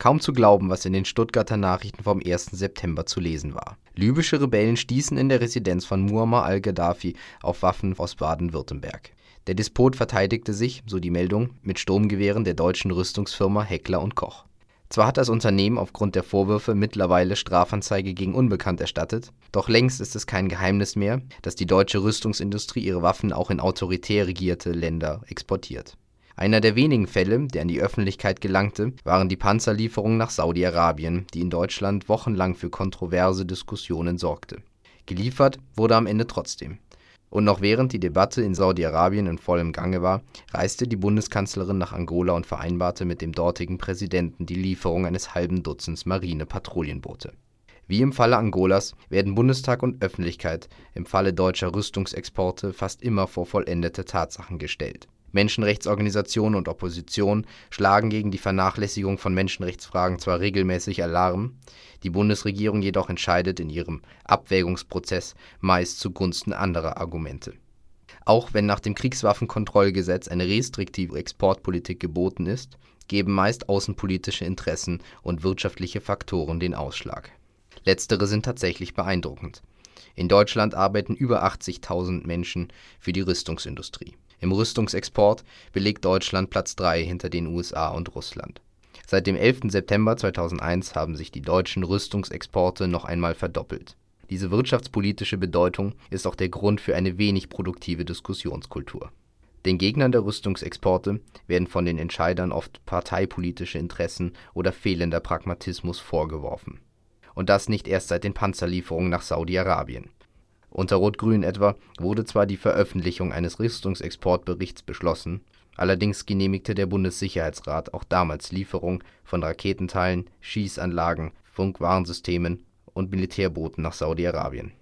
Kaum zu glauben, was in den Stuttgarter Nachrichten vom 1. September zu lesen war. Libysche Rebellen stießen in der Residenz von Muammar al-Gaddafi auf Waffen aus Baden-Württemberg. Der Despot verteidigte sich, so die Meldung, mit Sturmgewehren der deutschen Rüstungsfirma Heckler & Koch. Zwar hat das Unternehmen aufgrund der Vorwürfe mittlerweile Strafanzeige gegen Unbekannt erstattet, doch längst ist es kein Geheimnis mehr, dass die deutsche Rüstungsindustrie ihre Waffen auch in autoritär regierte Länder exportiert. Einer der wenigen Fälle, der an die Öffentlichkeit gelangte, waren die Panzerlieferungen nach Saudi-Arabien, die in Deutschland wochenlang für kontroverse Diskussionen sorgte. Geliefert wurde am Ende trotzdem und noch während die Debatte in Saudi-Arabien in vollem Gange war, reiste die Bundeskanzlerin nach Angola und vereinbarte mit dem dortigen Präsidenten die Lieferung eines halben Dutzends Marine-Patrouillenboote. Wie im Falle Angolas werden Bundestag und Öffentlichkeit im Falle deutscher Rüstungsexporte fast immer vor vollendete Tatsachen gestellt Menschenrechtsorganisationen und Opposition schlagen gegen die Vernachlässigung von Menschenrechtsfragen zwar regelmäßig Alarm, die Bundesregierung jedoch entscheidet in ihrem Abwägungsprozess meist zugunsten anderer Argumente. Auch wenn nach dem Kriegswaffenkontrollgesetz eine restriktive Exportpolitik geboten ist, geben meist außenpolitische Interessen und wirtschaftliche Faktoren den Ausschlag. Letztere sind tatsächlich beeindruckend. In Deutschland arbeiten über 80.000 Menschen für die Rüstungsindustrie im Rüstungsexport belegt Deutschland Platz 3 hinter den USA und Russland. Seit dem 11. September 2001 haben sich die deutschen Rüstungsexporte noch einmal verdoppelt. Diese wirtschaftspolitische Bedeutung ist auch der Grund für eine wenig produktive Diskussionskultur. Den Gegnern der Rüstungsexporte werden von den Entscheidern oft parteipolitische Interessen oder fehlender Pragmatismus vorgeworfen. Und das nicht erst seit den Panzerlieferungen nach Saudi-Arabien unter Rot-Grün etwa wurde zwar die Veröffentlichung eines Rüstungsexportberichts beschlossen, allerdings genehmigte der Bundessicherheitsrat auch damals Lieferung von Raketenteilen, Schießanlagen, Funkwarnsystemen und Militärbooten nach Saudi-Arabien.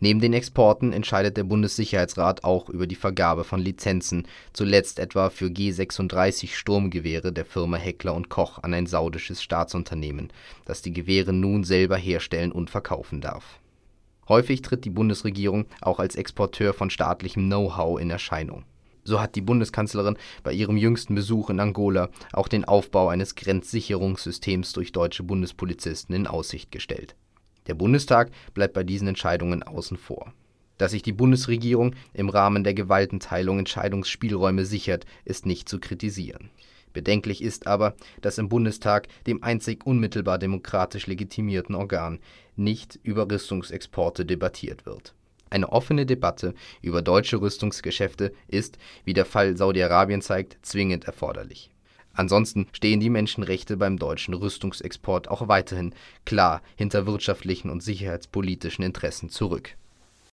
Neben den Exporten entscheidet der Bundessicherheitsrat auch über die Vergabe von Lizenzen, zuletzt etwa für G36 Sturmgewehre der Firma Heckler & Koch an ein saudisches Staatsunternehmen, das die Gewehre nun selber herstellen und verkaufen darf Häufig tritt die Bundesregierung auch als Exporteur von staatlichem Know-how in Erscheinung. So hat die Bundeskanzlerin bei ihrem jüngsten Besuch in Angola auch den Aufbau eines Grenzsicherungssystems durch deutsche Bundespolizisten in Aussicht gestellt. Der Bundestag bleibt bei diesen Entscheidungen außen vor. Dass sich die Bundesregierung im Rahmen der Gewaltenteilung Entscheidungsspielräume sichert, ist nicht zu kritisieren Bedenklich ist aber, dass im Bundestag, dem einzig unmittelbar demokratisch legitimierten Organ, nicht über Rüstungsexporte debattiert wird. Eine offene Debatte über deutsche Rüstungsgeschäfte ist, wie der Fall Saudi-Arabien zeigt, zwingend erforderlich. Ansonsten stehen die Menschenrechte beim deutschen Rüstungsexport auch weiterhin klar hinter wirtschaftlichen und sicherheitspolitischen Interessen zurück